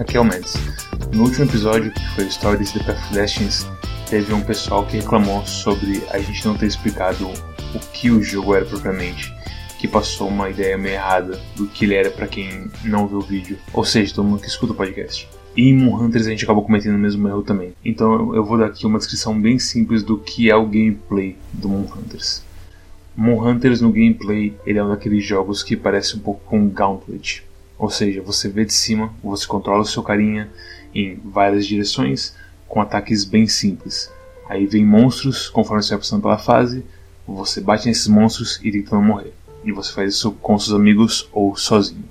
Aqui é o Mendes. No último episódio, que foi Stories of Destinies, teve um pessoal que reclamou sobre a gente não ter explicado o que o jogo era propriamente, que passou uma ideia meio errada do que ele era para quem não viu o vídeo, ou seja, todo mundo que escuta o podcast. E em Moon Hunters a gente acabou cometendo o mesmo erro também. Então eu vou dar aqui uma descrição bem simples do que é o gameplay do Moon Hunters. Moon Hunters no gameplay ele é um daqueles jogos que parece um pouco com Gauntlet. Ou seja, você vê de cima, você controla o seu carinha em várias direções com ataques bem simples. Aí vem monstros conforme você vai passando pela fase, você bate nesses monstros e tenta não morrer. E você faz isso com seus amigos ou sozinho.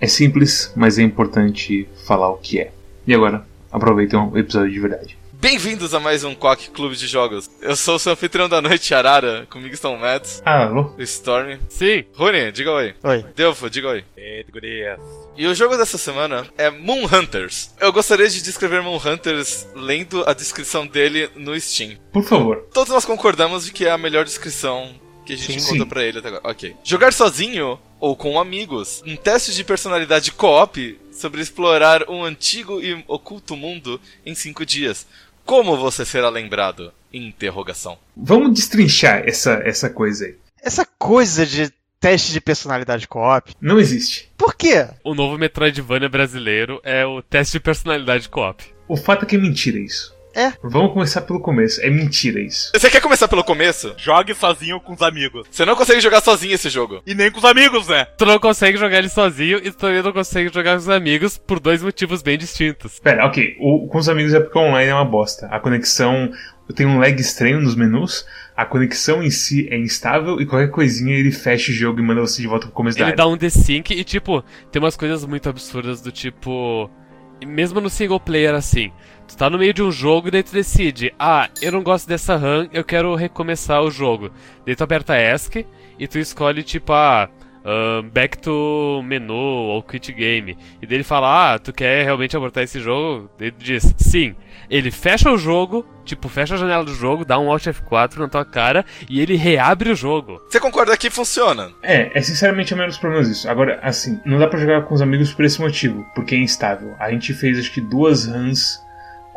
É simples, mas é importante falar o que é. E agora, aproveitem o episódio de verdade. Bem-vindos a mais um Quack Clube de Jogos. Eu sou o seu anfitrião da noite, Arara. Comigo estão o Mads, Ah, alô? o Storm. Sim. Rune, diga oi. Oi. Delfo, diga oi. Eita, gurias. E o jogo dessa semana é Moon Hunters. Eu gostaria de descrever Moon Hunters lendo a descrição dele no Steam. Por favor. Todos nós concordamos de que é a melhor descrição que a gente Sim, encontra sim. pra ele até agora. Ok. Jogar sozinho ou com amigos. Um teste de personalidade co-op sobre explorar um antigo e oculto mundo em cinco dias. Como você será lembrado? Interrogação. Vamos destrinchar essa, essa coisa aí. Essa coisa de teste de personalidade co-op, Não existe. por quê? O novo Metroidvania brasileiro é o teste de personalidade co-op. O fato é que é mentira isso. É. Vamos começar pelo começo. É mentira isso. Você quer começar pelo começo? Jogue sozinho com os amigos. Você não consegue jogar sozinho esse jogo. E nem com os amigos, né? Tu não consegue jogar ele sozinho e tu também não consegue jogar com os amigos por dois motivos bem distintos. Pera, ok. O, com os amigos é porque o online é uma bosta. A conexão tem um lag estranho nos menus. A conexão em si é instável e qualquer coisinha ele fecha o jogo e manda você de volta pro começo da Ele dá um desync e, tipo, tem umas coisas muito absurdas do tipo. Mesmo no single player assim. Tu tá no meio de um jogo e daí tu decide, ah, eu não gosto dessa run, eu quero recomeçar o jogo. Daí tu aperta ESC e tu escolhe tipo, ah, back to menu ou quit game. E daí ele fala, ah, tu quer realmente abortar esse jogo? Daí tu diz, sim. Ele fecha o jogo, tipo, fecha a janela do jogo, dá um Alt F4 na tua cara e ele reabre o jogo. Você concorda que funciona? É, é sinceramente o menos problemas isso. Agora, assim, não dá pra jogar com os amigos por esse motivo, porque é instável. A gente fez acho que duas runs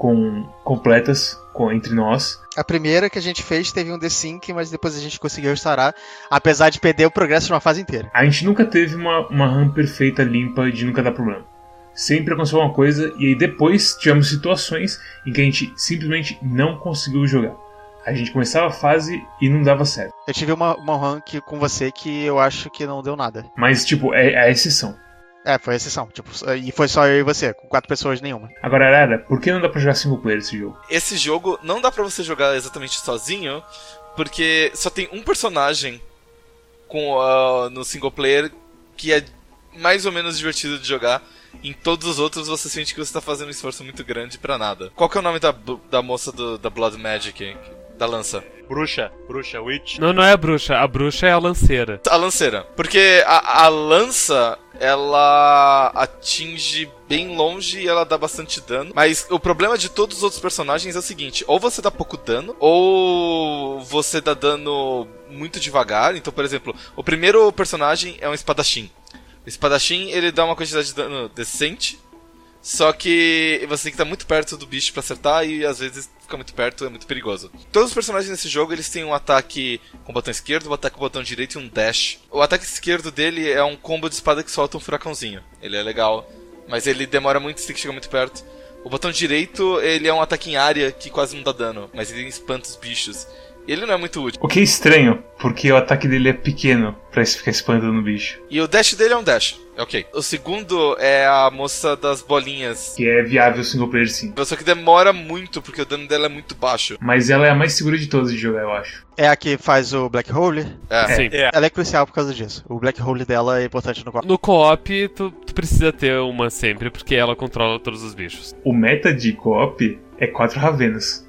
com completas com, entre nós. A primeira que a gente fez teve um desync, mas depois a gente conseguiu restaurar, apesar de perder o progresso de uma fase inteira. A gente nunca teve uma, uma run perfeita, limpa, de nunca dar problema. Sempre aconteceu uma coisa e aí depois tivemos situações em que a gente simplesmente não conseguiu jogar. A gente começava a fase e não dava certo. Eu tive uma, uma run que- com você que eu acho que não deu nada. Mas, tipo, é, é a exceção. É, foi exceção. Tipo, e foi só eu e você, com quatro pessoas nenhuma. Agora, Arara, por que não dá pra jogar single player esse jogo? Esse jogo não dá pra você jogar exatamente sozinho, porque só tem um personagem com ah, no single player que é mais ou menos divertido de jogar. Em todos os outros você sente que você tá fazendo um esforço muito grande pra nada. Qual que é o nome da, da moça do- da Blood Magic? Da lança? Bruxa, bruxa, witch. Não, não é a bruxa, a bruxa é a lanceira. A lanceira. Porque a, a lança, ela atinge bem longe e ela dá bastante dano. Mas o problema de todos os outros personagens é o seguinte: ou você dá pouco dano, ou você dá dano muito devagar. Então, por exemplo, o primeiro personagem é um espadachim. O espadachim ele dá uma quantidade de dano decente. Só que você tem que estar muito perto do bicho pra acertar e às vezes ficar muito perto é muito perigoso. Todos os personagens nesse jogo eles têm um ataque com o botão esquerdo, um ataque com o botão direito e um dash. O ataque esquerdo dele é um combo de espada que solta um furacãozinho. Ele é legal, mas ele demora muito, você tem que chegar muito perto. O botão direito ele é um ataque em área que quase não dá dano, mas ele espanta os bichos. Ele não é muito útil. O que é estranho, porque o ataque dele é pequeno pra ficar espantando o bicho. E o dash dele é um dash. Ok. O segundo é a moça das bolinhas. Que é viável single player sim. Só que demora muito, porque o dano dela é muito baixo. Mas ela é a mais segura de todas de jogar, eu acho. É a que faz o Black Hole. É. Sim. É. Ela é crucial por causa disso. O Black Hole dela é importante no co-op. No co-op, tu, tu precisa ter uma sempre, porque ela controla todos os bichos. O meta de co-op é quatro Ravenas.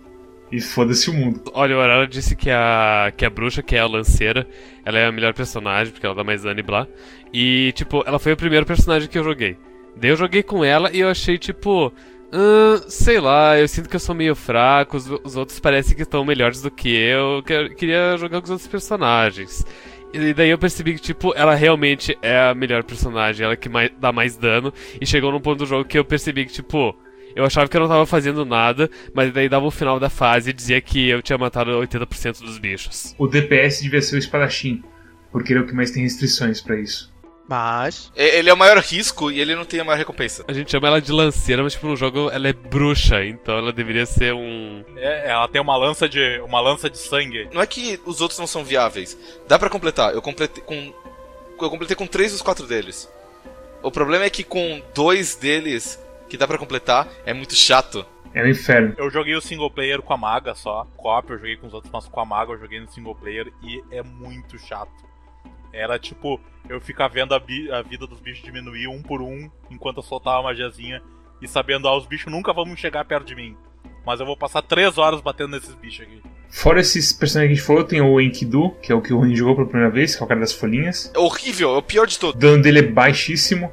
E foda-se o mundo. Olha, o Arara disse que a, que a bruxa, que é a lanceira, ela é a melhor personagem, porque ela dá mais dano e blá. E, tipo, ela foi o primeiro personagem que eu joguei. Daí eu joguei com ela e eu achei, tipo. "Ahn, sei lá, eu sinto que eu sou meio fraco, os, os outros parecem que estão melhores do que eu. que- queria jogar com os outros personagens. E daí eu percebi que, tipo, ela realmente é a melhor personagem, ela que mais, dá mais dano. E chegou num ponto do jogo que eu percebi que, tipo, eu achava que eu não tava fazendo nada, mas daí dava o final da fase e dizia que eu tinha matado 80% dos bichos. O DPS devia ser o espadachim, porque ele é o que mais tem restrições pra isso. Mas. Ele é o maior risco e ele não tem a maior recompensa. A gente chama ela de lanceira, mas, tipo, no jogo ela é bruxa, então ela deveria ser um. É, ela tem uma lança de uma lança de sangue. Não é que os outros não são viáveis. Dá pra completar. Eu completei com. Eu completei com três dos quatro deles. O problema é que com dois deles que dá pra completar é muito chato. É um inferno. Eu joguei o single player com a maga só. Co-op eu joguei com os outros, mas com a maga eu joguei no single player e é muito chato. Era tipo, eu ficar vendo a, a vida dos bichos diminuir um por um enquanto eu soltava a magiazinha e sabendo, ah, os bichos nunca vão chegar perto de mim. Mas eu vou passar três horas batendo nesses bichos aqui. Fora esses personagens que a gente falou, tem o Enkidu, que é o que o Rui jogou pela primeira vez, que é o cara das folhinhas. É horrível, é o pior de O todos. dano dele é baixíssimo.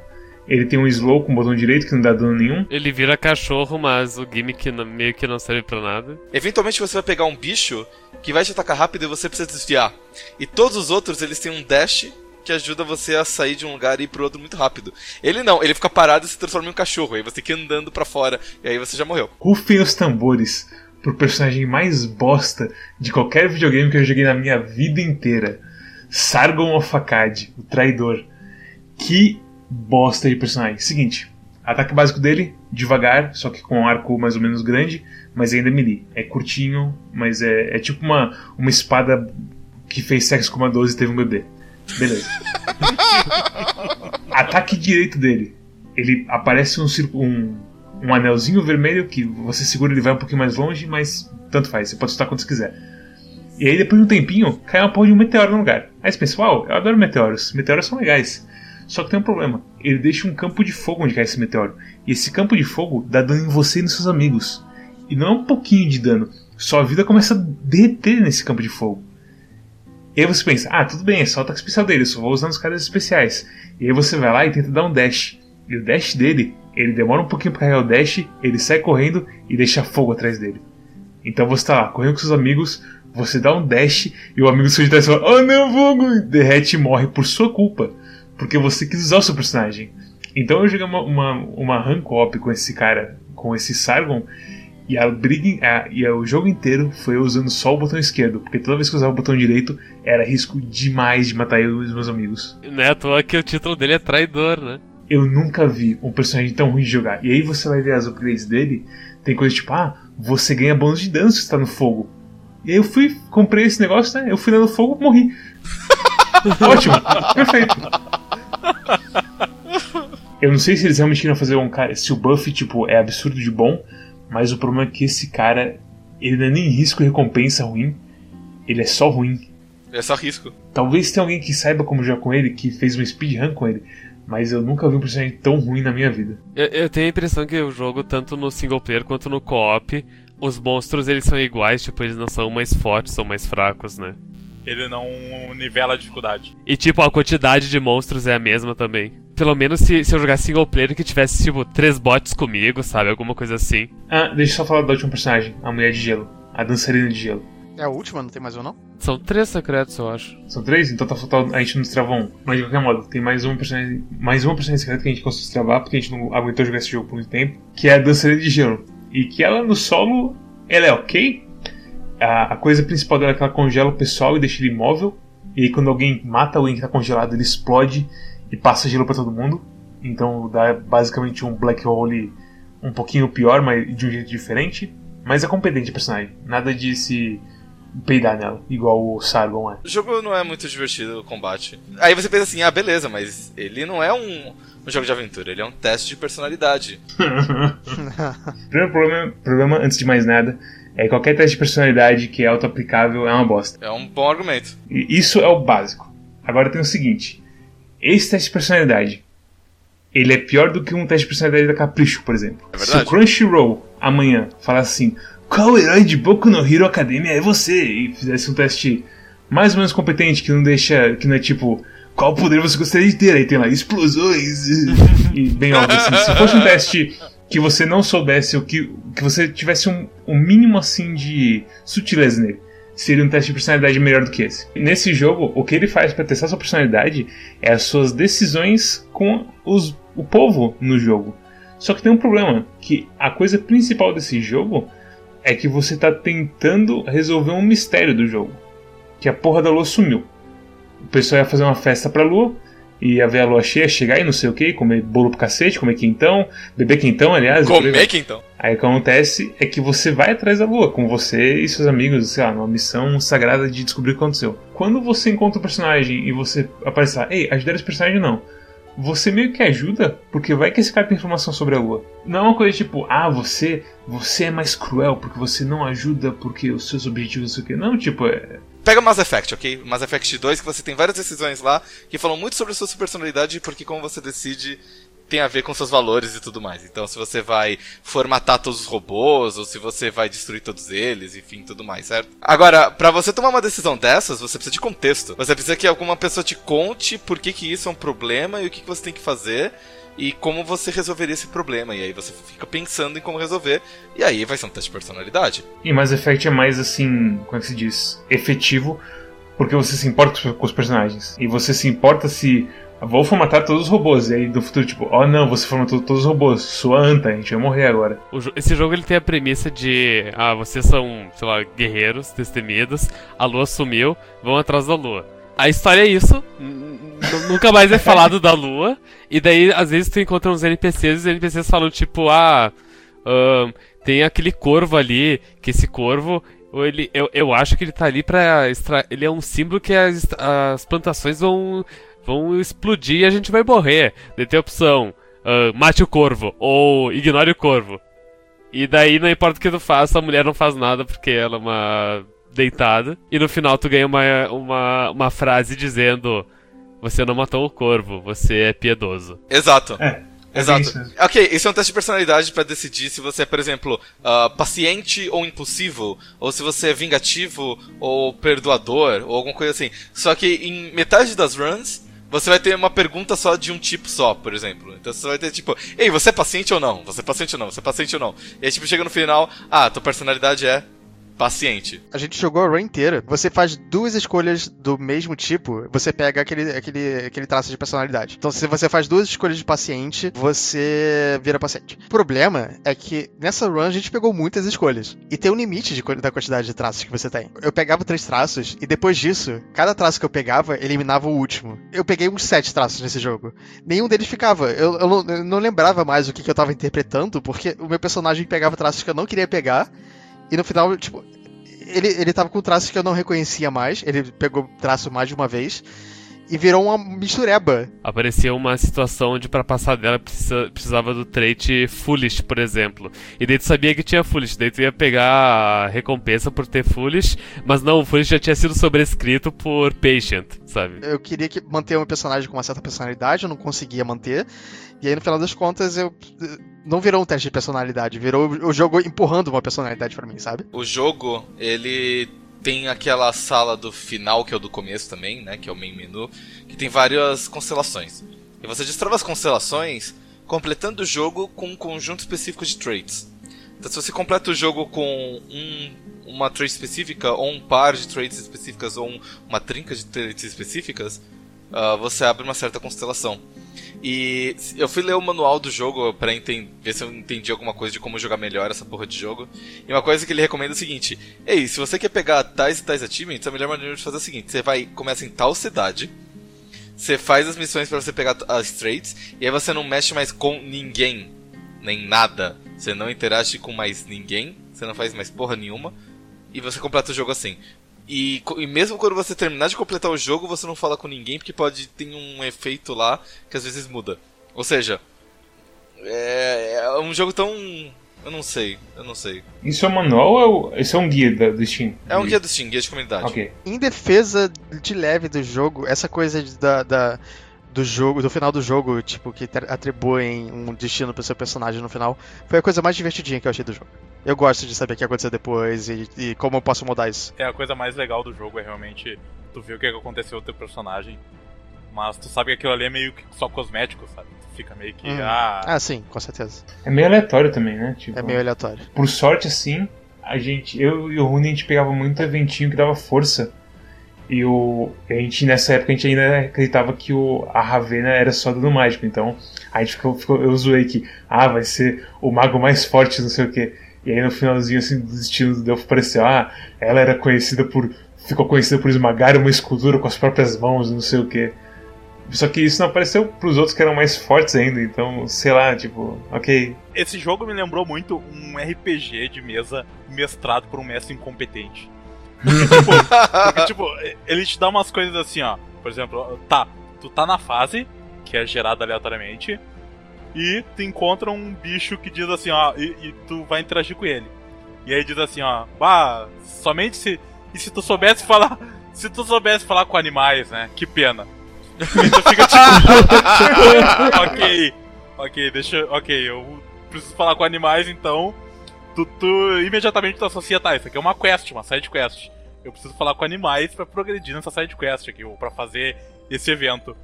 Ele tem um slow com o botão direito que não dá dano nenhum. Ele vira cachorro, mas o gimmick não- meio que não serve pra nada. Eventualmente você vai pegar um bicho que vai te atacar rápido e você precisa desviar. E todos os outros, eles têm um dash que ajuda você a sair de um lugar e ir pro outro muito rápido. Ele não, ele fica parado e se transforma em um cachorro. Aí você tem que ir andando pra fora e aí você já morreu. Rufem os tambores pro personagem mais bosta de qualquer videogame que eu joguei na minha vida inteira. Sargon of Akkad, o traidor. Que bosta de personagem. Seguinte, ataque básico dele, devagar, só que com um arco mais ou menos grande, mas ainda melee. É curtinho, mas é, é tipo uma, uma espada que fez sexo com uma 12 e teve um bebê. Beleza. ataque direito dele. Ele aparece um, círculo- um, um anelzinho vermelho que você segura ele vai um pouquinho mais longe, mas tanto faz, você pode soltar quando você quiser. E aí depois de um tempinho, cai uma porra de um meteoro no lugar. Aí você pensa, uau, eu adoro meteoros, meteoros são legais. Só que tem um problema, ele deixa um campo de fogo onde cai esse meteoro. E esse campo de fogo dá dano em você e nos seus amigos. E não é um pouquinho de dano, sua vida começa a derreter nesse campo de fogo. E aí você pensa, ah, tudo bem, é só o ataque especial dele, só vou usar nos caras especiais. E aí você vai lá e tenta dar um dash. E o dash dele, ele demora um pouquinho pra carregar o dash, ele sai correndo e deixa fogo atrás dele. Então você tá lá, correndo com seus amigos, você dá um dash e o amigo seu de fala, oh não, fogo! E derrete e morre por sua culpa. Porque você quis usar o seu personagem. Então eu joguei uma, uma, uma run co-op com esse cara, com esse Sargon, e a briga, a- e o jogo inteiro foi eu usando só o botão esquerdo, porque toda vez que eu usava o botão direito era risco demais de matar eu e os meus amigos. Não é à toa que o título dele é traidor, né? Eu nunca vi um personagem tão ruim de jogar. E aí você vai ver as upgrades dele, tem coisa tipo, ah, você ganha bônus de dano se está no fogo. E aí eu fui, comprei esse negócio, né? Eu fui lá no fogo, morri. Ótimo, perfeito. Eu não sei se eles realmente queriam fazer um cara. Se o buff, tipo, é absurdo de bom, mas o problema é que esse cara, ele não é nem risco e recompensa ruim, ele é só ruim. É só risco. Talvez tenha alguém que saiba como jogar com ele, que fez um speedrun com ele, mas eu nunca vi um personagem tão ruim na minha vida. Eu, eu tenho a impressão que o jogo, tanto no single player quanto no co-op, os monstros eles são iguais, tipo, eles não são mais fortes ou mais fracos, né? Ele não nivela a dificuldade. E tipo, a quantidade de monstros é a mesma também. Pelo menos se, se eu jogar single player que tivesse, tipo, três bots comigo, sabe? Alguma coisa assim. Ah, deixa eu só falar da última personagem, a mulher de gelo, a dançarina de gelo. É a última, não tem mais um não? São três secretos, eu acho. São três? Então tá faltando. A gente não destrava um. Mas de qualquer modo, tem mais uma personagem. Mais uma personagem secreta que a gente conseguiu destravar, porque a gente não aguentou jogar esse jogo por muito tempo. Que é a dançarina de gelo. E que ela no solo. Ela é ok. A, a coisa principal dela é que ela congela o pessoal e deixa ele imóvel. E aí quando alguém mata alguém que tá congelado, ele explode e passa gelo pra todo mundo. Então dá basicamente um black hole um pouquinho pior, mas de um jeito diferente. Mas é competente a personagem. Nada de se peidar nela, igual o Sargon é. O jogo não é muito divertido o combate. Aí você pensa assim, ah, beleza, mas ele não é um, um jogo de aventura, ele é um teste de personalidade. Primeiro problema, problema, antes de mais nada, é que qualquer teste de personalidade que é auto-aplicável é uma bosta. É um bom argumento. E isso é o básico. Agora tem o seguinte: esse teste de personalidade ele é pior do que um teste de personalidade da Capricho, por exemplo. É Se o Crunchyroll amanhã falar assim: qual herói de Boku no Hero Academia é você? E fizesse um teste mais ou menos competente, que não deixa. que não é tipo. Qual poder você gostaria de ter? Aí tem lá explosões e bem óbvio assim. Se fosse um teste que você não soubesse, ou que, que você tivesse um, um mínimo assim de sutileza nele. seria um teste de personalidade melhor do que esse. Nesse jogo, o que ele faz para testar sua personalidade é as suas decisões com os, o povo no jogo. Só que tem um problema, que a coisa principal desse jogo é que você tá tentando resolver um mistério do jogo. Que a porra da lua sumiu. O pessoal ia fazer uma festa pra lua, ia ver a lua cheia, chegar e não sei o que, comer bolo pro cacete, comer quentão, beber quentão, aliás. Comer quentão. Aí o que acontece é que você vai atrás da lua, com você e seus amigos, sei lá, numa missão sagrada de descobrir o que aconteceu. Quando você encontra o personagem e você aparece lá, ei, ajudar esse personagem não. Você meio que ajuda, porque vai que esse cara tem informação sobre a lua. Não é uma coisa tipo, ah, você você é mais cruel porque você não ajuda porque os seus objetivos não sei o que. Não, tipo, é, Pega Mass Effect, ok? Mass Effect 2, que você tem várias decisões lá que falam muito sobre a sua personalidade e porque como você decide tem a ver com seus valores e tudo mais. Então, se você vai formatar todos os robôs, ou se você vai destruir todos eles, enfim, tudo mais, certo? Agora, para você tomar uma decisão dessas, você precisa de contexto. Você precisa que alguma pessoa te conte por que, que isso é um problema e o que, que você tem que fazer e como você resolveria esse problema. E aí você fica pensando em como resolver, e aí vai ser um teste de personalidade. E Mass Effect é mais assim, como é que se diz? Efetivo, porque você se importa com os personagens. E você se importa se. Vou formatar todos os robôs. E aí do futuro, tipo, oh não, você formatou todos os robôs. Sua anta, a gente vai morrer agora. O jo- esse jogo ele tem a premissa de. Ah, vocês são, sei lá, guerreiros, destemidos, a lua sumiu, vão atrás da lua. A história é isso, nunca mais é falado da lua, e daí às vezes tu encontra uns NPCs e os NPCs falam tipo, ah. ahn, tem aquele corvo ali, que esse corvo. Ele, eu, eu acho que ele tá ali pra. Extra... Ele é um símbolo que as, as plantações vão, vão explodir e a gente vai morrer. Daí tem a opção: ah, mate o corvo ou ignore o corvo. E daí não importa o que tu faça, a mulher não faz nada porque ela é uma deitada. E no final tu ganha uma, uma, uma frase dizendo: Você não matou o corvo, você é piedoso. Exato. É. é Exato. isso. Ok, isso é um teste de personalidade pra decidir se você é, por exemplo, ah, paciente ou impulsivo, ou se você é vingativo ou perdoador, ou alguma coisa assim. Só que em metade das runs, você vai ter uma pergunta só de um tipo só, por exemplo. Então você vai ter tipo, ei, você é paciente ou não? Você é paciente ou não? Você é paciente ou não? E aí tipo, chega no final, ah, tua personalidade é paciente. A gente jogou a run inteira. Você faz duas escolhas do mesmo tipo, você pega aquele, aquele, aquele traço de personalidade. Então, se você faz duas escolhas de paciente, você vira paciente. O problema é que nessa run a gente pegou muitas escolhas. E tem um limite de, da quantidade de traços que você tem. Eu pegava três traços, e depois disso, cada traço que eu pegava eliminava o último. Eu peguei uns sete traços nesse jogo. Nenhum deles ficava. Eu, eu não, eu não lembrava mais o que, que eu tava interpretando, porque o meu personagem pegava traços que eu não queria pegar. E no final, tipo, ele, ele tava com traços que eu não reconhecia mais. Ele pegou traço mais de uma vez. E virou uma mistureba. Aparecia uma situação onde pra passar dela precisa- precisava do trait Foolish, por exemplo. E daí tu sabia que tinha Foolish, daí tu ia pegar a recompensa por ter Foolish, mas não, o Foolish já tinha sido sobrescrito por Patient, sabe? Eu queria que manter um personagem com uma certa personalidade, eu não conseguia manter. E aí, no final das contas, eu. Não virou um teste de personalidade, virou o jogo empurrando uma personalidade pra mim, sabe? O jogo, ele tem aquela sala do final, que é o do começo também, né? Que é o main menu, que tem várias constelações. E você destrava as constelações completando o jogo com um conjunto específico de traits. Então, se você completa o jogo com um- uma trait específica, ou um par de traits específicas, ou um- uma trinca de traits específicas, ah, você abre uma certa constelação. E eu fui ler o manual do jogo pra ver se eu entendi alguma coisa de como jogar melhor essa porra de jogo. E uma coisa que ele recomenda é o seguinte: Ei, se você quer pegar tais e tais achievements, a melhor maneira de fazer é o seguinte: você vai, começa em tal cidade, você faz as missões pra você pegar as traits, e aí você não mexe mais com ninguém, nem nada. Você não interage com mais ninguém, você não faz mais porra nenhuma, e você completa o jogo assim. E, e mesmo quando você terminar de completar o jogo, você não fala com ninguém, porque pode ter um efeito lá que às vezes muda. Ou seja, é, é um jogo tão. Eu não sei, eu não sei. Isso é um manual ou é isso é um guia da- do Steam? É um guia do Steam, guia de comunidade. Ok. Em defesa de leve do jogo, essa coisa da, da- do jogo, do final do jogo, tipo, que atribuem um destino pro seu personagem no final, foi a coisa mais divertidinha que eu achei do jogo. Eu gosto de saber o que aconteceu depois e, e como eu posso mudar isso. É a coisa mais legal do jogo, é realmente tu ver o que aconteceu com o teu personagem. Mas tu sabe que aquilo ali é meio que só cosmético, sabe? Tu fica meio que. Hum. Ah, Ah, sim, com certeza. É meio aleatório também, né? Tipo, É meio aleatório. Por sorte, assim, a gente, eu e o Rune, a gente pegava muito eventinho que dava força. E o, a gente, nessa época, a gente ainda acreditava que o, a Ravena era só dano mágico. Então, a gente ficou, ficou, eu zoei que, ah, vai ser o mago mais forte, não sei o que. E aí no finalzinho, assim, do destino do Delphi apareceu, ah, ela era conhecida por, ficou conhecida por esmagar uma escultura com as próprias mãos, não sei o que. Só que isso não apareceu pros outros que eram mais fortes ainda, então, sei lá, tipo, ok. Esse jogo me lembrou muito um RPG de mesa mestrado por um mestre incompetente. tipo, porque, tipo, ele te dá umas coisas assim, ó. Por exemplo, tá, tu tá na fase, que é gerada aleatoriamente, e tu encontra um bicho que diz assim, ó, e, e tu vai interagir com ele. E aí diz assim, ó, bah, somente se. E se tu soubesse falar. Se tu soubesse falar com animais, né? Que pena. E tu fica tipo. ok. Ok, deixa. Ok, eu preciso falar com animais, então. Tu, tu imediatamente tu associa, tá, isso aqui é uma quest, uma side quest. Eu preciso falar com animais para progredir nessa side quest aqui, ou pra fazer esse evento.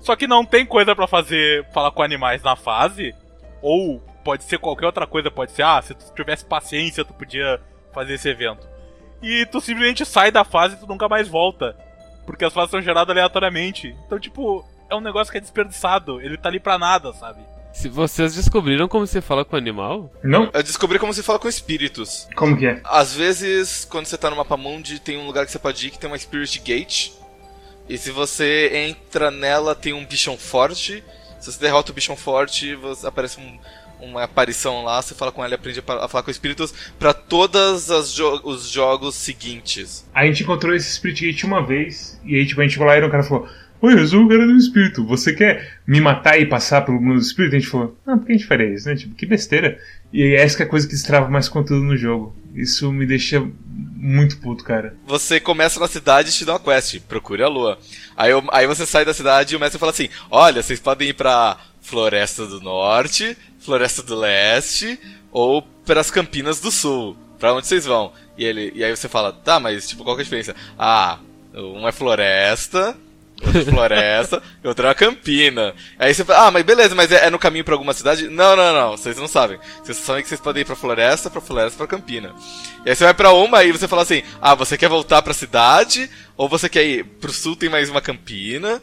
Só que não tem coisa para fazer, falar com animais na fase, ou pode ser qualquer outra coisa, pode ser, ah, se tu tivesse paciência, tu podia fazer esse evento. E tu simplesmente sai da fase e tu nunca mais volta. Porque as fases são geradas aleatoriamente. Então, tipo, é um negócio que é desperdiçado. Ele tá ali pra nada, sabe? Se vocês descobriram como se fala com animal? Não? Eu descobri como se fala com espíritos. Como que é? Às vezes, quando você tá no mapa mundi, tem um lugar que você pode ir que tem uma Spirit Gate. E se você entra nela, tem um bichão forte. Se você derrota o bichão forte, aparece um, uma aparição lá, você fala com ela e aprende a falar com espíritos para todos jo os jogos seguintes. A gente encontrou esse Spirit Gate uma vez, e aí tipo, a gente foi lá e o cara falou: Oi, eu sou o cara do espírito, você quer me matar e passar pelo mundo do espírito? A gente falou: Ah, por que a gente faria isso, né? Tipo, que besteira. E essa é a coisa que destrava mais conteúdo no jogo. Isso me deixa muito puto, cara. Você começa na cidade e te dá uma quest, procure a lua. Aí, eu, aí você sai da cidade e o mestre fala assim: Olha, vocês podem ir pra Floresta do Norte, Floresta do Leste ou pelas Campinas do Sul. Pra onde vocês vão? E, ele, e aí você fala, tá, mas tipo, qual que é a diferença? Ah, um é floresta, outro é floresta, e outro é uma campina. Aí você fala, ah, mas beleza, mas é, é, no caminho pra alguma cidade? Não, não, não, vocês não sabem. Vocês sabem que vocês podem ir pra floresta, pra floresta, pra campina. E aí você vai pra uma e você fala assim, ah, você quer voltar pra cidade, ou você quer ir pro sul tem mais uma campina,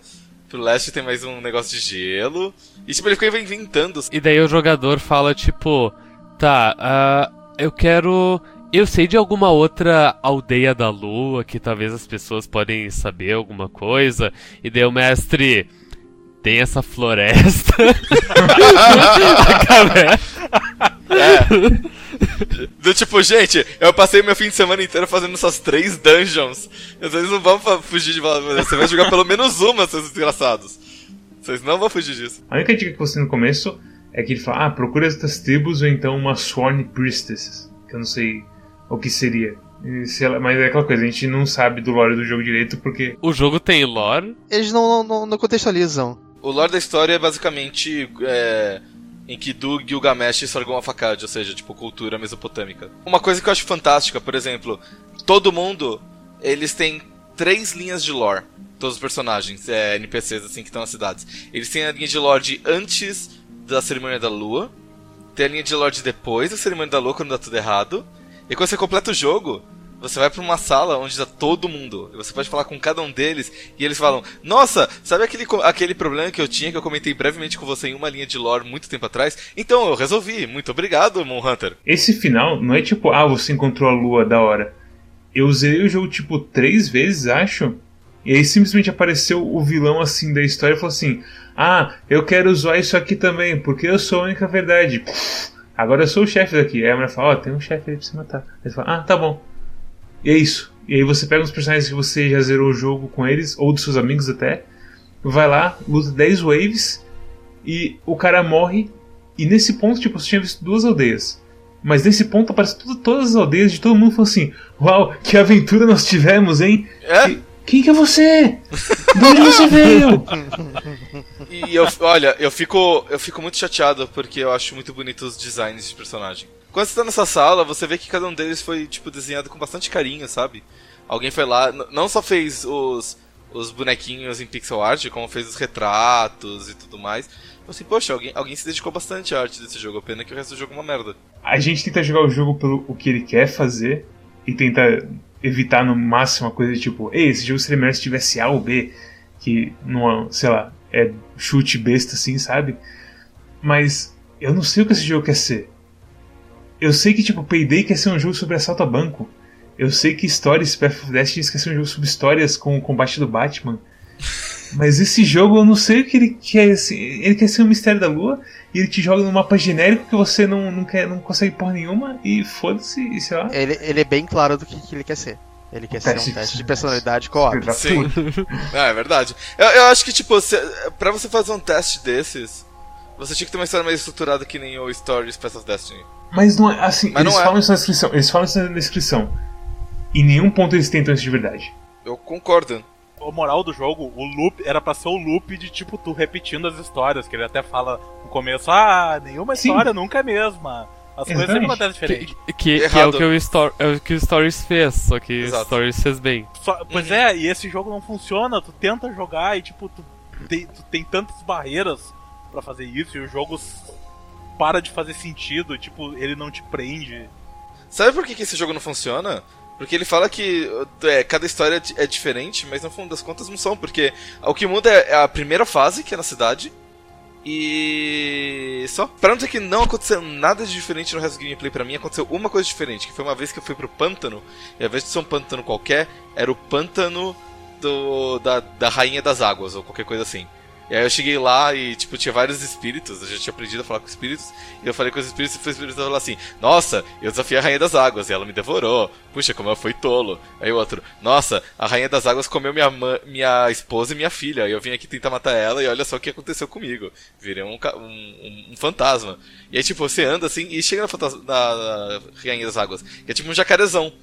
pro leste tem mais um negócio de gelo. E tipo, ele fica inventando. E daí o jogador fala, tipo, tá, uh, eu quero. Eu sei de alguma outra aldeia da lua que talvez as pessoas podem saber alguma coisa. E daí o mestre. Tem essa floresta. é. Do tipo, gente, eu passei meu fim de semana inteiro fazendo essas três dungeons. Vocês não vão fugir de Você vai jogar pelo menos uma, seus desgraçados. Vocês não vão fugir disso. A única dica que você no começo é que ele fala: ah, procura essas tribos ou então uma Sworn Priestess. Que eu não sei o que seria. Mas é aquela coisa, a gente não sabe do lore do jogo direito porque. O jogo tem lore? Eles não, não, não contextualizam. O lore da história é basicamente. É, em que do Gilgamesh Sargon Afakad, ou seja, tipo cultura mesopotâmica. Uma coisa que eu acho fantástica, por exemplo, todo mundo, eles têm três linhas de lore todos os personagens, é, NPCs assim que estão nas cidades. Eles têm a linha de Lorde antes da cerimônia da lua, tem a linha de Lorde depois da cerimônia da lua quando dá tudo errado. E quando você completa o jogo, você vai para uma sala onde está todo mundo. E você pode falar com cada um deles e eles falam: "Nossa, sabe aquele aquele problema que eu tinha que eu comentei brevemente com você em uma linha de lore muito tempo atrás? Então eu resolvi. Muito obrigado, Moon Hunter." Esse final não é tipo: "Ah, você encontrou a lua da hora." Eu usei o jogo tipo três vezes, acho. E aí simplesmente apareceu o vilão assim da história e falou assim: Ah, eu quero usar isso aqui também, porque eu sou a única verdade. Agora eu sou o chefe daqui. Aí a mulher fala: Ó, oh, tem um chefe aí pra você matar. Aí você fala: Ah, tá bom. E é isso. E aí você pega os personagens que você já zerou o jogo com eles, ou dos seus amigos até, vai lá, luta 10 waves, e o cara morre. E nesse ponto, tipo, você tinha visto duas aldeias. Mas nesse ponto aparece tudo, todas as aldeias de todo mundo falando assim: Uau, que aventura nós tivemos, hein? É? E, quem que é você? De onde você veio? E eu, olha, eu fico, eu fico muito chateado porque eu acho muito bonitos os designs de personagem. Quando você tá nessa sala, você vê que cada um deles foi, tipo, desenhado com bastante carinho, sabe? Alguém foi lá, não só fez os, os bonequinhos em pixel art, como fez os retratos e tudo mais. Eu assim, poxa, alguém, alguém se dedicou bastante à arte desse jogo, pena que o resto do jogo é uma merda. A gente tenta jogar o jogo pelo o que ele quer fazer e tenta evitar no máximo a coisa de tipo, ei, esse jogo seria melhor se tivesse A ou B, que não, sei lá, é chute besta assim, sabe? Mas eu não sei o que esse jogo quer ser. Eu sei que tipo, Payday quer ser um jogo sobre assalto a banco. Eu sei que Stories Path of Destiny quer ser um jogo sobre histórias com o combate do Batman. Mas esse jogo eu não sei o que ele quer. Ele quer ser um mistério da lua e ele te joga num mapa genérico que você não, não, quer, não consegue porra nenhuma e foda-se, e sei lá. Ele, ele é bem claro do que, que ele quer ser. Ele quer ser um teste de personalidade co-op. Sim. ah, é verdade. Eu, eu acho que, tipo, se, pra você fazer um teste desses, você tinha que ter uma história mais estruturada que nem o Stories of Destiny. Mas não é assim, Mas eles não é. falam isso na descrição. Eles falam isso na descrição. Em nenhum ponto eles tentam isso de verdade. Eu concordo. A moral do jogo, o loop era pra ser o loop de tipo tu repetindo as histórias, que ele até fala no começo, ah, nenhuma Sim. história nunca é a mesma. As coisas sempre acontecem Que, diferente. que, que é, Errado. o que o, Stor é o que o Stories fez, só que o. Stories fez bem. Só- pois Uhum. é, e esse jogo não funciona, tu tenta jogar e tipo, tu tem, tu tem tantas barreiras pra fazer isso e o jogo para de fazer sentido, tipo, ele não te prende. Sabe por que, que esse jogo não funciona? Porque ele fala que é, cada história é diferente, mas no fundo das contas não são, porque o que muda é a primeira fase, que é na cidade, e só. Pra não dizer que não aconteceu nada de diferente no resto do gameplay, pra mim aconteceu uma coisa diferente, que foi uma vez que eu fui pro pântano, e ao invés de ser um pântano qualquer, era o pântano do, da, da Rainha das Águas, ou qualquer coisa assim. E aí eu cheguei lá e, tipo, tinha vários espíritos, eu já tinha aprendido a falar com espíritos, e eu falei com os espíritos e os espíritos falaram assim, nossa, eu desafiei a Rainha das Águas, e ela me devorou, puxa, como eu fui tolo. Aí o outro, nossa, a Rainha das Águas comeu minha, minha esposa e minha filha, e eu vim aqui tentar matar ela, e olha só o que aconteceu comigo. Virei um, um, um- fantasma. E aí, tipo, você anda assim, e chega na, fantasma, na, na Rainha das Águas, que é tipo um jacarezão.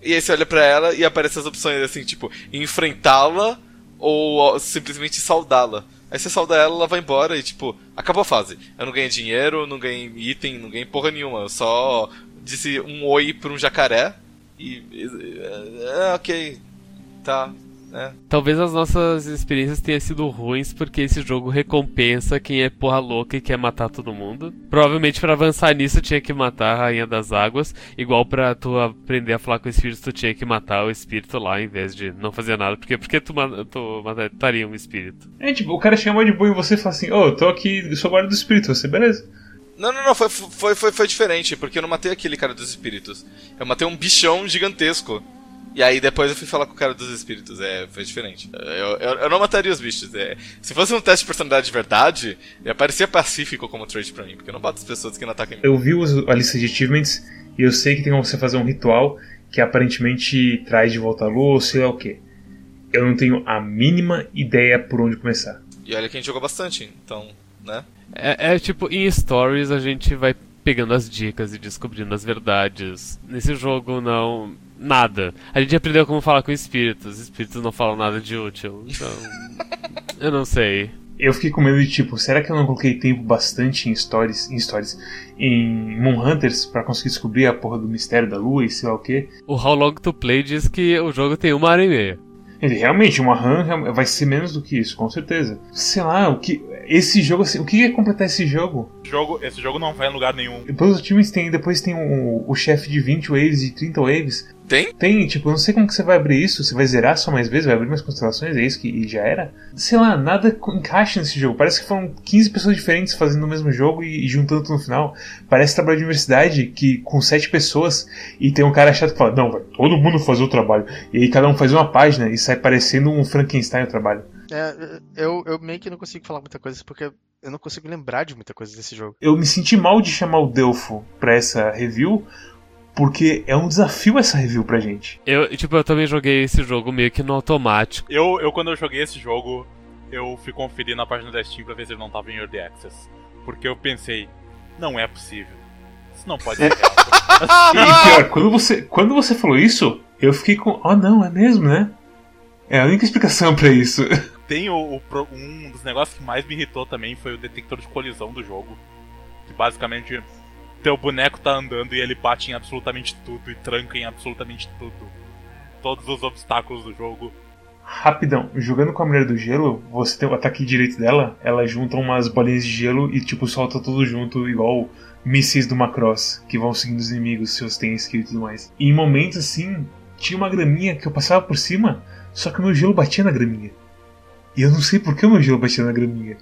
E aí você olha pra ela e aparecem as opções assim, tipo, enfrentá-la ou simplesmente saudá-la. Aí você sauda ela, ela vai embora e tipo, acabou a fase. Eu não ganhei dinheiro, não ganhei item, não ganhei porra nenhuma. Eu só disse um oi pra um jacaré e- É, ok. Tá. É. Talvez as nossas experiências tenham sido ruins porque esse jogo recompensa quem é porra louca e quer matar todo mundo. Provavelmente pra avançar nisso tinha que matar a Rainha das Águas, igual pra tu aprender a falar com o espírito tu tinha que matar o espírito lá em vez de não fazer nada. Porque porque tu, tu mataria um espírito? É tipo, o cara chama de boa em você e fala assim, ô, eu tô aqui, eu sou guarda do espírito, você, beleza? Não, não, não, foi, foi, foi, foi diferente, porque eu não matei aquele cara dos espíritos. Eu matei um bichão gigantesco. E aí depois eu fui falar com o cara dos espíritos, é, foi diferente. Eu, eu, eu não mataria os bichos. É. Se fosse um teste de personalidade de verdade, ele parecia pacífico como trade pra mim, porque eu não bato as pessoas que não atacam mim. Eu vi os- a lista de achievements e eu sei que tem como você fazer um ritual que aparentemente traz de volta a luz, sei lá o que. Eu não tenho a mínima ideia por onde começar. E olha que a gente jogou bastante, então, né? É, é tipo, em stories a gente vai pegando as dicas e descobrindo as verdades. Nesse jogo não. Nada. A gente aprendeu como falar com espíritos. Espíritos não falam nada de útil. Então. eu não sei. Eu fiquei com medo de tipo, será que eu não coloquei tempo bastante em stories, em stories, em Moon Hunters pra conseguir descobrir a porra do mistério da lua e sei lá o que? O How Long to Play diz que o jogo tem uma hora e meia. Ele realmente, uma RAM vai ser menos do que isso, com certeza. Sei lá, o que. Esse jogo, assim, o que é completar esse jogo? Esse jogo, esse jogo não vai em lugar nenhum. Depois os times tem, depois tem o, o chefe de 20 waves e 30 waves. Tem? Tem, tipo, eu não sei como que você vai abrir isso. Você vai zerar só mais vezes, vai abrir mais constelações, é isso que e já era? Sei lá, nada encaixa nesse jogo. Parece que foram 15 pessoas diferentes fazendo o mesmo jogo e, e juntando tudo no final. Parece trabalho de universidade que com 7 pessoas e tem um cara chato que fala: Não, vai todo mundo fazer o trabalho. E aí cada um faz uma página e sai parecendo um Frankenstein o trabalho. É, eu, eu meio que não consigo falar muita coisa porque eu não consigo lembrar de muita coisa desse jogo. Eu me senti mal de chamar o Delfo pra essa review. Porque é um desafio essa review pra gente. Eu, tipo, eu também joguei esse jogo meio que no automático. Eu, eu quando eu joguei esse jogo, eu fui conferir na página da Steam pra ver se ele não tava em Early Access. Porque eu pensei, não é possível. Isso não pode ser real. E pior, quando você, quando você falou isso, eu fiquei com. Oh não, é mesmo, né? É a única explicação pra isso. Tem o, o um dos negócios que mais me irritou também foi o detector de colisão do jogo. Que basicamente teu boneco tá andando e ele bate em absolutamente tudo e tranca em absolutamente tudo. Todos os obstáculos do jogo. Rapidão, jogando com a mulher do gelo, você tem o ataque direito dela, ela junta umas bolinhas de gelo e tipo solta tudo junto, igual mísseis do Macross, que vão seguindo os inimigos se você tem skill e tudo mais. E em momentos assim, tinha uma graminha que eu passava por cima, só que o meu gelo batia na graminha. E eu não sei por que o meu gelo batia na graminha.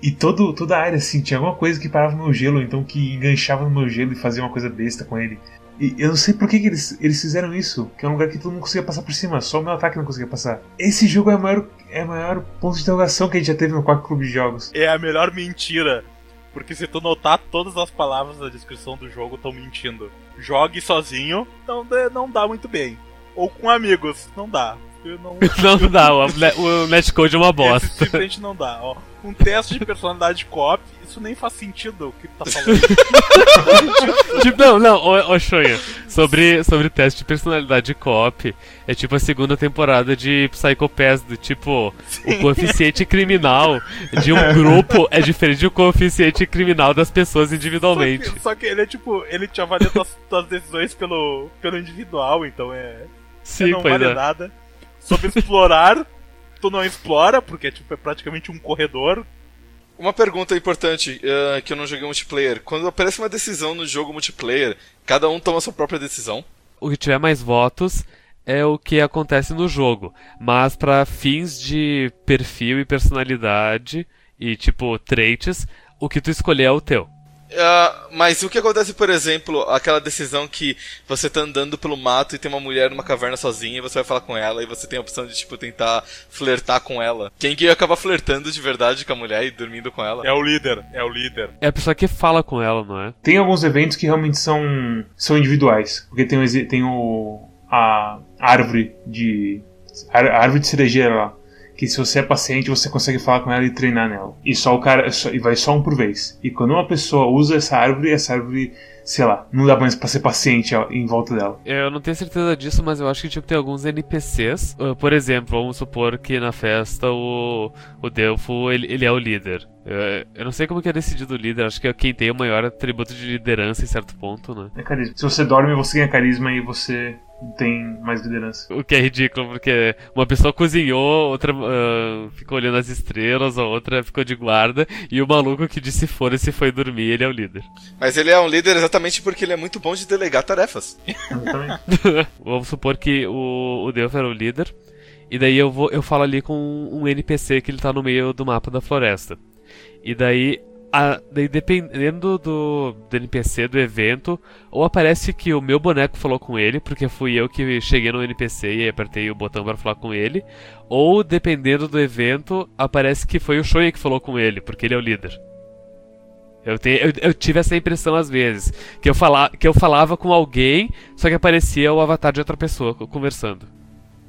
E todo, toda a área, assim, tinha alguma coisa que parava no meu gelo, então que enganchava no meu gelo e fazia uma coisa besta com ele. E eu não sei por que, que eles, eles fizeram isso, que é um lugar que todo mundo conseguia passar por cima, só o meu ataque não conseguia passar. Esse jogo é o maior, é o maior ponto de interrogação que a gente já teve no Quack Clube de Jogos. É a melhor mentira. Porque se tu notar, todas as palavras da descrição do jogo estão mentindo. Jogue sozinho, não, não dá muito bem. Ou com amigos, não dá. Eu não, Não dá, o, o netcode é uma Esse bosta. simplesmente não dá. Ó, um teste de personalidade co-op, isso nem faz sentido o que tu tá falando. tipo, não, não, ô, ô Shonha, sobre, sobre teste de personalidade co-op, é tipo a segunda temporada de Psycho Pass, do tipo, o coeficiente criminal de um grupo é diferente do coeficiente criminal das pessoas individualmente. Só que, só que ele é tipo, ele te avalia tuas, tuas decisões pelo, pelo individual, então é. Sim, não pois vale é. nada. Sobre explorar, tu não explora, porque tipo, é praticamente um corredor. Uma pergunta importante eh, que eu não joguei multiplayer. Quando aparece uma decisão no jogo multiplayer, cada um toma a sua própria decisão. O que tiver mais votos é o que acontece no jogo, mas para fins de perfil e personalidade e tipo traits, o que tu escolher é o teu. Ah, mas o que acontece, por exemplo, aquela decisão que você tá andando pelo mato e tem uma mulher numa caverna sozinha e você vai falar com ela e você tem a opção de, tipo, tentar flertar com ela. Quem que acaba flertando de verdade com a mulher e dormindo com ela? É o líder, é o líder. É a pessoa que fala com ela, não é? Tem alguns eventos que realmente são, são individuais, porque tem, o, tem o, a árvore de. A árvore de cerejeira lá. Que se você é paciente, você consegue falar com ela e treinar nela. E só o cara. só- E vai só um por vez. E quando uma pessoa usa essa árvore, essa árvore, sei lá, não dá mais pra ser paciente em volta dela. Eu não tenho certeza disso, mas eu acho que tipo, tem alguns NPCs. uh, por exemplo, vamos supor que na festa o, o Delfo ele, ele é o líder. Eu, eu não sei como que é decidido o líder, acho que é quem tem o maior atributo de liderança em certo ponto, né? É carisma. Se você dorme, você ganha carisma e você tem mais liderança. O que é ridículo, porque uma pessoa cozinhou, outra ah, ficou olhando as estrelas, a outra ficou de guarda, e o maluco que disse foda-se foi dormir, ele é o líder. Mas ele é um líder exatamente porque ele é muito bom de delegar tarefas. Exatamente. Vamos supor que o, o Delphi era o líder, e daí eu, vou, eu falo ali com um NPC que ele tá no meio do mapa da floresta. E daí, a- dependendo do, do NPC, do evento, ou aparece que o meu boneco falou com ele, porque fui eu que cheguei no NPC e apertei o botão para falar com ele, ou dependendo do evento, aparece que foi o Shoei que falou com ele, porque ele é o líder. Eu, te- eu- eu tive essa impressão às vezes, que eu, fala, que eu falava com alguém, só que aparecia o avatar de outra pessoa co- conversando.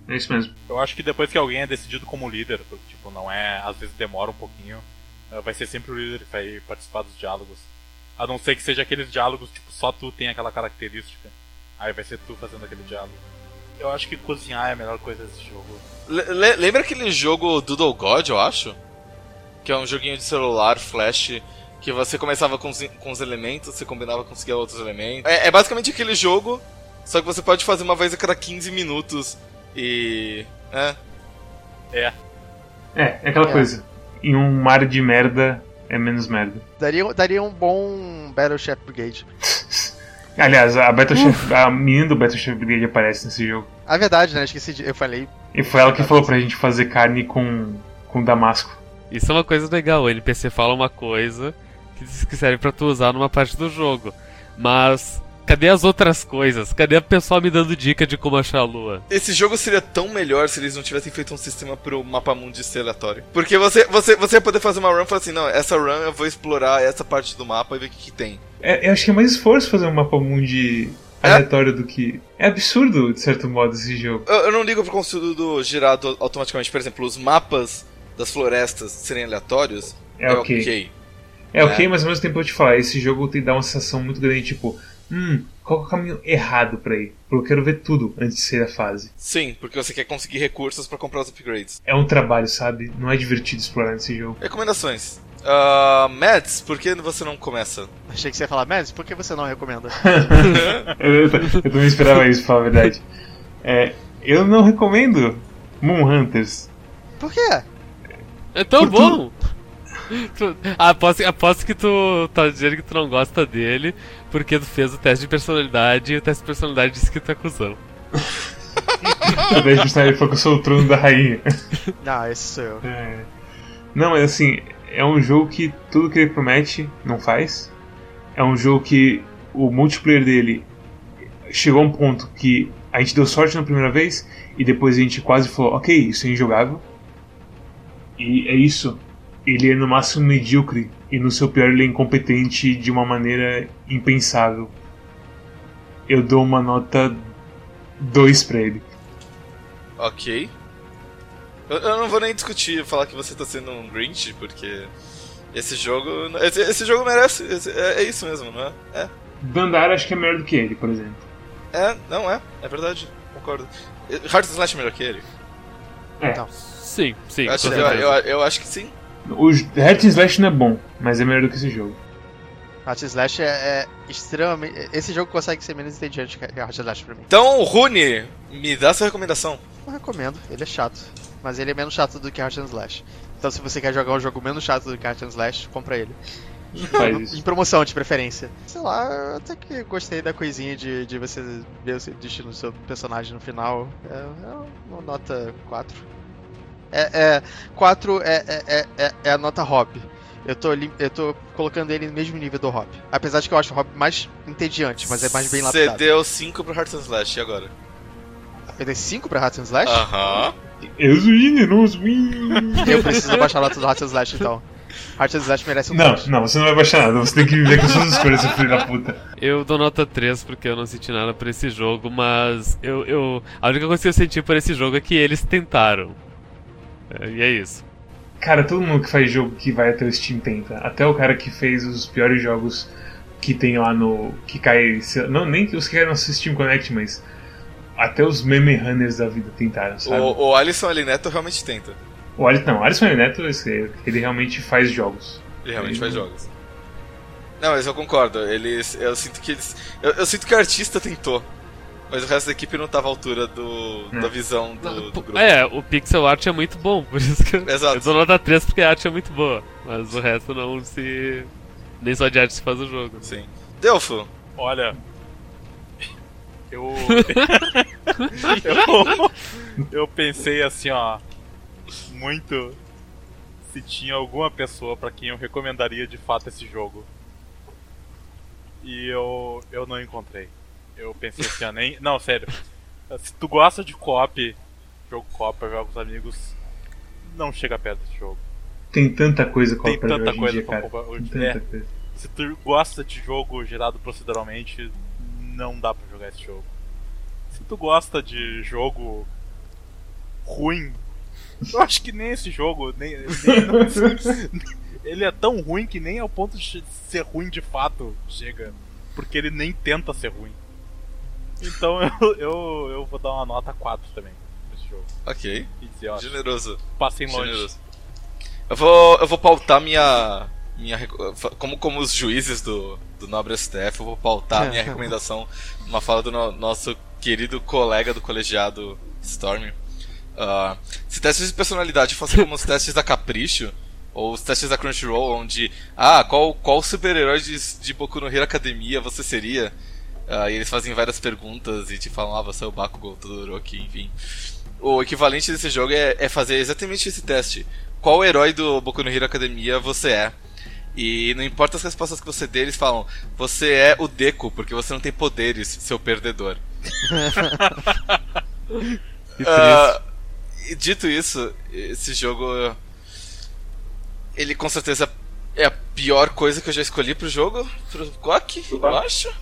É isso mesmo. Eu acho que depois que alguém é decidido como líder, tipo, não é. Às vezes demora um pouquinho, vai ser sempre o líder que vai participar dos diálogos. A não ser que seja aqueles diálogos, tipo, só tu tem aquela característica. Aí vai ser tu fazendo aquele diálogo. Eu acho que cozinhar é a melhor coisa desse jogo. Le- le- lembra aquele jogo Doodle God, eu acho? Que é um joguinho de celular, flash, que você começava com os, com os elementos, você combinava com conseguir outros elementos. É, é basicamente aquele jogo, só que você pode fazer uma vez a cada 15 minutos e. É. É, é aquela É. coisa. Em um mar de merda é menos merda. Daria, daria um bom Battle Chef Brigade. Aliás, a Battlechef, a menina do Battlechef Brigade aparece nesse jogo. A verdade, né? Esqueci de. Eu falei. E foi ela que falou pra gente fazer carne com, com damasco. Isso é uma coisa legal, o NPC fala uma coisa que diz que serve pra tu usar numa parte do jogo. Mas cadê as outras coisas? Cadê o pessoal me dando dica de como achar a lua? Esse jogo seria tão melhor se eles não tivessem feito um sistema pro mapa mundi ser aleatório. Porque você, você, você ia poder fazer uma run e falar assim: não, essa run eu vou explorar essa parte do mapa e ver o que, que tem. É, eu acho que é mais esforço fazer um mapa mundi É? aleatório do que. É absurdo, de certo modo, esse jogo. Eu, eu não ligo pro conteúdo gerado automaticamente. Por exemplo, os mapas das florestas serem aleatórios. É ok. É É. ok, mas ao mesmo tempo eu te falar, esse jogo te dá uma sensação muito grande, tipo, hum, qual que é o caminho errado pra ir? Porque eu quero ver tudo antes de sair da fase. Sim, porque você quer conseguir recursos pra comprar os upgrades. É um trabalho, sabe? Não é divertido explorar nesse jogo. Recomendações. Ah, Mads, por que você não começa? Achei que você ia falar, Mads, por que você não recomenda? eu também esperava isso, pra falar a verdade. É, eu não recomendo. Moon Hunters. Por quê? É tão Por bom! Tu- aposto, aposto que tu tá dizendo que tu não gosta dele porque tu fez o teste de personalidade e o teste de personalidade disse que tu é cuzão. O Daí justamente ele falou que eu sou o trono da rainha. Não, esse sou eu. É. Não, mas assim, é um jogo que tudo que ele promete não faz. É um jogo que o multiplayer dele chegou a um ponto que a gente deu sorte na primeira vez e depois a gente quase falou, ok, isso é injogável. E é isso. Ele é no máximo medíocre e no seu pior ele é incompetente de uma maneira impensável. Eu dou uma nota 2 pra ele. Ok. Eu, eu não vou nem discutir, falar que você tá sendo um Grinch, porque esse jogo. Esse, esse jogo merece. esse- é, é isso mesmo, não é? É. Dandara acho que é melhor do que ele, por exemplo. É, não é. É verdade. Concordo. Heart Slash é melhor que ele? É. Não. Sim, sim. Eu acho, eu, eu, eu acho que sim. O Hack and Slash não é bom, mas é melhor do que esse jogo. Heart Slash é, é extremamente. Esse jogo consegue ser menos entediante que Heart Slash pra mim. Então, Rune, me dá sua recomendação. Não recomendo, ele é chato. Mas ele é menos chato do que and Slash. Então se você quer jogar um jogo menos chato do que and Slash, compra ele. Em promoção, de preferência. Sei lá, eu até que gostei da coisinha de, de você ver o seu destino do seu personagem no final. É, é uma nota 4. É, é, 4 é, é, é, é- é a nota hobby. Eu tô, eu tô colocando ele no mesmo nível do hobby. Apesar de que eu acho o hobby mais entediante, mas é mais bem Você lapidado. deu 5 pro Heart Slash, e agora? Eu dei 5 pra Heart and Slash? Aham. Eu sou generoso. Eu preciso baixar a nota do Heart and Slash então. Heart and Slash merece um Não, não, você não vai baixar nada. Você tem que viver com suas escolhas, seu filho da puta. Eu dou nota 3 porque eu não senti nada por esse jogo, mas eu, eu. A única coisa que eu senti por esse jogo é que eles tentaram. É, e é isso. Cara, todo mundo que faz jogo que vai até o Steam tenta. Até o cara que fez os piores jogos que tem lá no. que cai. Não, nem os que caem no Steam Connect, mas. Até os meme runners da vida tentaram, sabe? O, o Alisson Ali Neto realmente tenta. O Alisson, não, o Alisson ele realmente faz jogos. Ele realmente Ele faz não- jogos. Não, mas eu concordo. Eles. Eu sinto que eles. Eu, eu sinto que o artista tentou. Mas o resto da equipe não tava à altura do, É. da visão do, do grupo. É, o pixel art é muito bom, por isso que eu, Exato. eu dou nota 3 porque a arte é muito boa. Mas o resto não se. Nem só de arte se faz o jogo. Sim. Delfo, Olha. Eu. eu. Eu pensei assim, ó. Muito. Se tinha alguma pessoa pra quem eu recomendaria de fato esse jogo. E eu. Eu não encontrei. Eu pensei assim, ó, nem. Não, sério. Se tu gosta de co-op, jogo co-op pra jogar com os amigos, não chega perto desse jogo. Tem tanta coisa com Tem pra jogar hoje em coisa dia, pra cara. hoje. Tem tanta É. coisa. Se tu gosta de jogo gerado proceduralmente, não dá pra jogar esse jogo. Se tu gosta de jogo ruim, eu acho que nem esse jogo, nem, nem- ele é tão ruim que nem ao ponto de ser ruim de fato chega, porque ele nem tenta ser ruim. Então eu, eu, eu vou dar uma nota 4 também nesse jogo. ok. E dizer, ó, Generoso. passem longe. Generoso. Eu vou, eu vou pautar minha. minha como, como os juízes do, do Nobre STF, eu vou pautar minha recomendação numa fala do no- nosso querido colega do colegiado Storm. Ah, se testes de personalidade fossem como os testes da Capricho, ou os testes da Crunchyroll, onde, ah, qual, qual super-herói de, de Boku no Hero Academia você seria? Ah, e eles fazem várias perguntas e te falam, ah, você é o Bakugou Todoroki, enfim. O equivalente desse jogo é, é fazer exatamente esse teste. Qual herói do Boku no Hero Academia você é? E não importa as respostas que você dê, eles falam: Você é o Deku, porque você não tem poderes, seu perdedor. E dito isso, esse jogo. Ele com certeza é a pior coisa que eu já escolhi pro jogo, pro GOK, eu acho.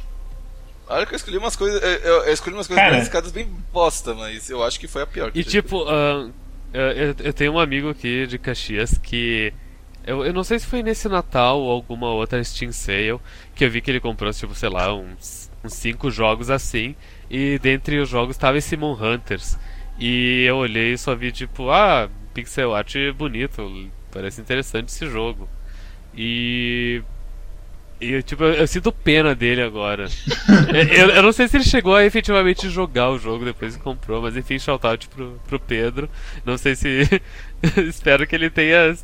Olha que eu escolhi umas coisas. Eu, eu- escolhi umas coisas Cara. bem escadas bem bosta, mas eu acho que foi a pior. que E tipo, ah, eu, eu tenho um amigo aqui de Caxias que. Eu, eu não sei se foi nesse Natal ou alguma outra Steam Sale que eu vi que ele comprou, tipo, sei lá, uns, uns cinco jogos assim. E dentre os jogos tava esse Moon Hunters. E eu olhei e só vi, tipo, ah, pixel art bonito, parece interessante esse jogo. E. E eu, tipo, eu, eu sinto pena dele agora. eu, eu não sei se ele chegou a efetivamente jogar o jogo depois que comprou, mas enfim, shoutout pro, pro Pedro. Não sei se. Espero que ele tenha.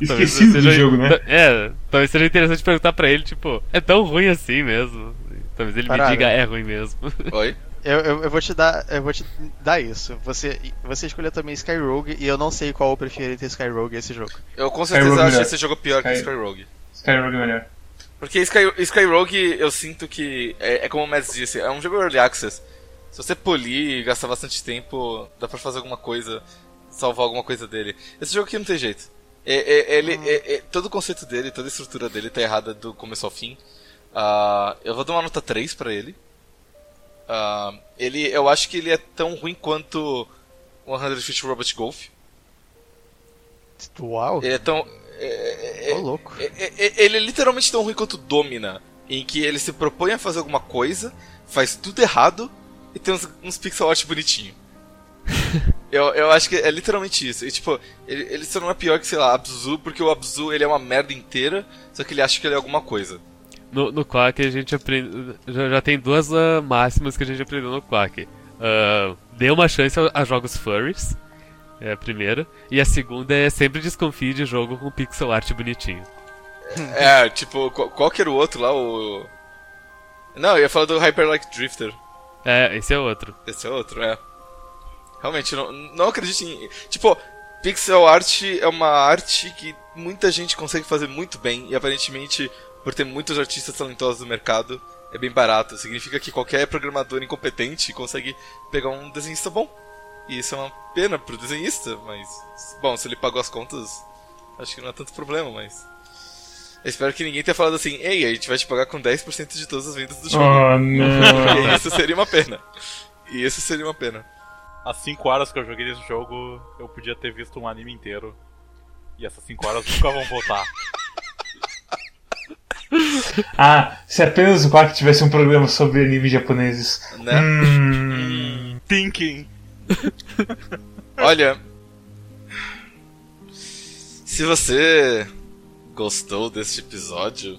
Esquecido do seja- jogo, né? É, talvez seja interessante perguntar pra ele, tipo, é tão ruim assim mesmo? Talvez ele Caralho. me diga, é ruim mesmo. Oi? Eu, eu, eu vou te dar, eu vou te dar isso. Você, você escolheu também Sky Rogue e eu não sei qual eu prefiro entre Sky Rogue e esse jogo. Eu com certeza acho melhor. esse jogo pior que Sky- Skyrogue. Skyrogue é melhor. Porque Sky, Skyrogue, eu sinto que, é, é como o Mads disse, é um jogo early access. Se você polir e gastar bastante tempo, dá pra fazer alguma coisa, salvar alguma coisa dele. Esse jogo aqui não tem jeito. É, é- ele, é- é- todo o conceito dele, toda a estrutura dele tá errada do começo ao fim. Ah, eu vou dar uma nota 3 pra ele. Ah, ele. Eu acho que ele é tão ruim quanto 150 Robot Golf. Uau, Ele é tão. É- é- ô louco. é- é- é- ele é literalmente tão ruim quanto Domina, em que ele se propõe a fazer alguma coisa, faz tudo errado e tem uns, uns pixel art bonitinho. eu, eu acho que é literalmente isso. E tipo, ele, ele só não é pior que, sei lá, Abzu, porque o Abzu ele é uma merda inteira, só que ele acha que ele é alguma coisa. No, no Quack a gente aprende. Já, já tem duas ah, máximas que a gente aprendeu no Quack. Ah, dê uma chance a, a jogos furries. É a primeira. E a segunda é sempre desconfie de jogo com pixel art bonitinho. É, tipo, qual, que era o outro lá? O. Não, eu ia falar do Hyper Like Drifter. É, esse é outro. Esse é outro, é. Realmente, não, não acredito em. Tipo, pixel art é uma arte que muita gente consegue fazer muito bem e aparentemente, por ter muitos artistas talentosos no mercado, é bem barato. Significa que qualquer programador incompetente consegue pegar um desenhista bom. E isso é uma pena pro desenhista, mas. Bom, se ele pagou as contas, acho que não é tanto problema, mas. Eu espero que ninguém tenha falado assim, ei, a gente vai te pagar com 10% de todas as vendas do jogo. Oh, não. E isso seria uma pena. E isso seria uma pena. As 5 horas que eu joguei nesse jogo, eu podia ter visto um anime inteiro. E essas 5 horas nunca vão voltar. Ah, se apenas o Quack tivesse um programa sobre animes japoneses. Né? Hum. Thinking! Olha. Se você gostou deste episódio,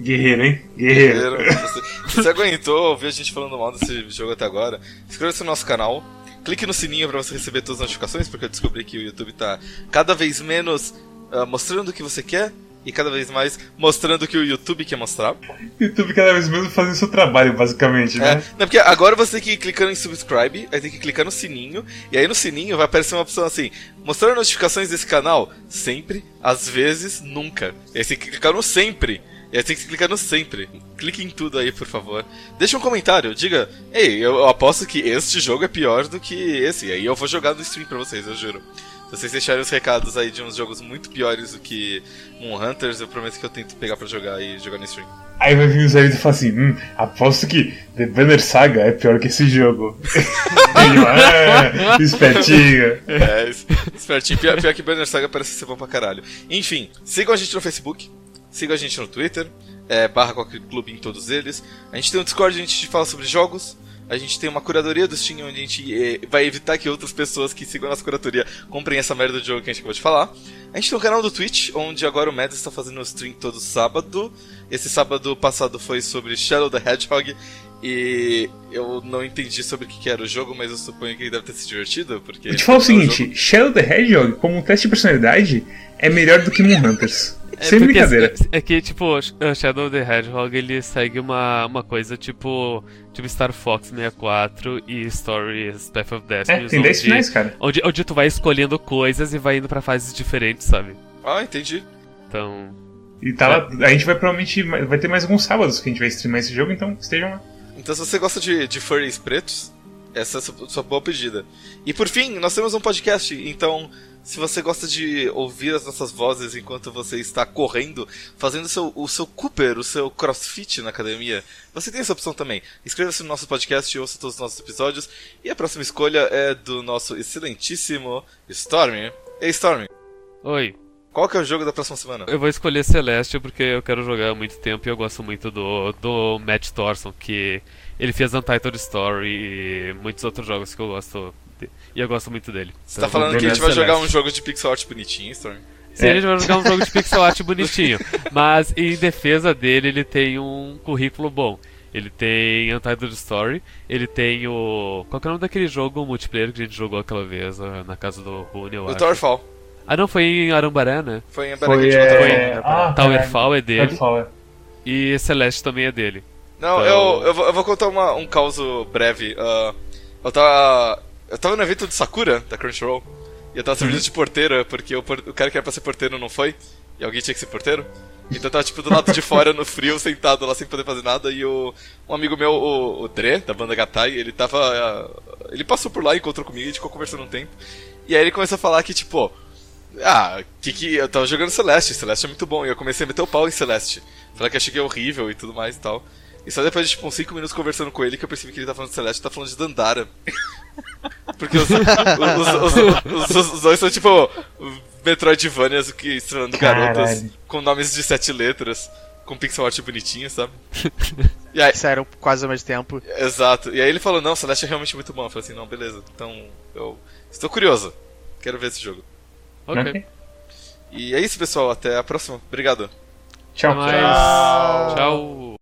Guerreiro, hein? Guerreiro. guerreiro, você, se você aguentou ouvir a gente falando mal desse jogo até agora, inscreva-se no nosso canal. Clique no sininho para você receber todas as notificações, porque eu descobri que o YouTube tá cada vez menos ah, mostrando o que você quer e cada vez mais mostrando o que o YouTube quer mostrar. YouTube cada vez menos fazendo seu trabalho, basicamente, É, né? não, porque agora você tem que ir clicando em subscribe, aí tem que clicar no sininho, e aí no sininho vai aparecer uma opção assim: mostrar notificações desse canal sempre, às vezes, nunca. E aí você tem que clicar no sempre. E aí tem que clicar no sempre. Clique em tudo aí, por favor. Deixa um comentário, diga: Ei, eu, eu aposto que este jogo é pior do que esse. E aí eu vou jogar no stream pra vocês, eu juro. Se vocês deixarem os recados aí de uns jogos muito piores do que Moon Hunters, eu prometo que eu tento pegar pra jogar e jogar no stream. Aí vai vir os amigos e falar assim: hum, aposto que The Banner Saga é pior que esse jogo. Ah, espertinho. É, es- espertinho. Pior, pior que Banner Saga parece ser bom pra caralho. Enfim, sigam a gente no Facebook, sigam a gente no Twitter, é, barra qualquer clube em todos eles. A gente tem um Discord, onde a gente fala sobre jogos. A gente tem uma curadoria do Steam, onde a gente eh, vai evitar que outras pessoas que sigam a nossa curadoria comprem essa merda de jogo que a gente acabou de falar. A gente tem um canal do Twitch, onde agora o Mads está fazendo stream todo sábado. Esse sábado passado foi sobre Shadow the Hedgehog. E eu não entendi sobre o que era o jogo, mas eu suponho que ele deve ter se divertido, porque... Eu te falo o é seguinte: Shadow the Hedgehog, como um teste de personalidade, é melhor do que Moon Hunters. Sem porque brincadeira. É que, tipo, Sh- Shadow the Hedgehog ele segue uma, uma coisa tipo, tipo Star Fox 64 e Stories Path of É, Destiny. tem 10 onde, finais, cara. onde, onde tu vai escolhendo coisas e vai indo pra fases diferentes, sabe? Ah, entendi. Então. E tá lá, a gente vai provavelmente. Vai ter mais alguns sábados que a gente vai streamar esse jogo, então estejam lá. Então, se você gosta de, de furries pretos, essa é a sua, sua boa pedida. E por fim, nós temos um podcast, então, se você gosta de ouvir as nossas vozes enquanto você está correndo, fazendo o seu, o seu Cooper, o seu crossfit na academia, você tem essa opção também. Inscreva-se no nosso podcast e ouça todos os nossos episódios. E a próxima escolha é do nosso excelentíssimo Stormy. Ei, Stormy, Oi. qual que é o jogo da próxima semana? Eu vou escolher Celeste porque eu quero jogar há muito tempo e eu gosto muito do, do Matt Thorson, que ele fez Untitled Story e muitos outros jogos que eu gosto. E eu gosto muito dele. Você tá Então, falando vou que a gente vai jogar um jogo de pixel art bonitinho, Stormy? Sim, É. a gente vai jogar um jogo de pixel art bonitinho. Mas em defesa dele, ele tem um currículo bom. Ele tem Untitled Story, ele tem o. Qual que é o nome daquele jogo multiplayer que a gente jogou aquela vez ah, na casa do Rune, O acho. Towerfall. Ah, não, foi em Arambaré, né? Foi em Foi, Bergen é... Ah, Towerfall é dele. Towerfall, é. E Celeste também é dele. Não, Então- eu, eu, vou, eu vou contar uma, um caos breve. Ah, eu tava. Eu tava no evento de Sakura, da Crunchyroll, e eu tava servindo de porteiro, porque o, por- o cara que era pra ser porteiro não foi, e alguém tinha que ser porteiro. Então eu tava tipo do lado de fora, no frio, sentado lá sem poder fazer nada, e o, um amigo meu, o, o Dre, da banda Gatai, ele tava. ah, ele passou por lá, encontrou comigo, a gente ficou conversando um tempo. E aí ele começou a falar que, tipo, ah, que que. Eu tava jogando Celeste, Celeste é muito bom. E eu comecei a meter o pau em Celeste. Falar que achei que é horrível e tudo mais e tal. E só depois de tipo uns 5 minutos conversando com ele que eu percebi que ele tá falando de Celeste tá falando de Dandara. Porque os, os, os, os- os- os dois são tipo Metroidvanias que estrelando garotas com nomes de sete letras, com pixel art bonitinho, sabe? E aí, Saíram quase ao mesmo tempo. exato. E aí ele falou, não, Celeste é realmente muito bom. Eu falei assim, não, beleza. Então eu estou curioso. Quero ver esse jogo. Ok. Ok. E é isso, pessoal. Até a próxima. Obrigado. Tchau. Mais. Tchau.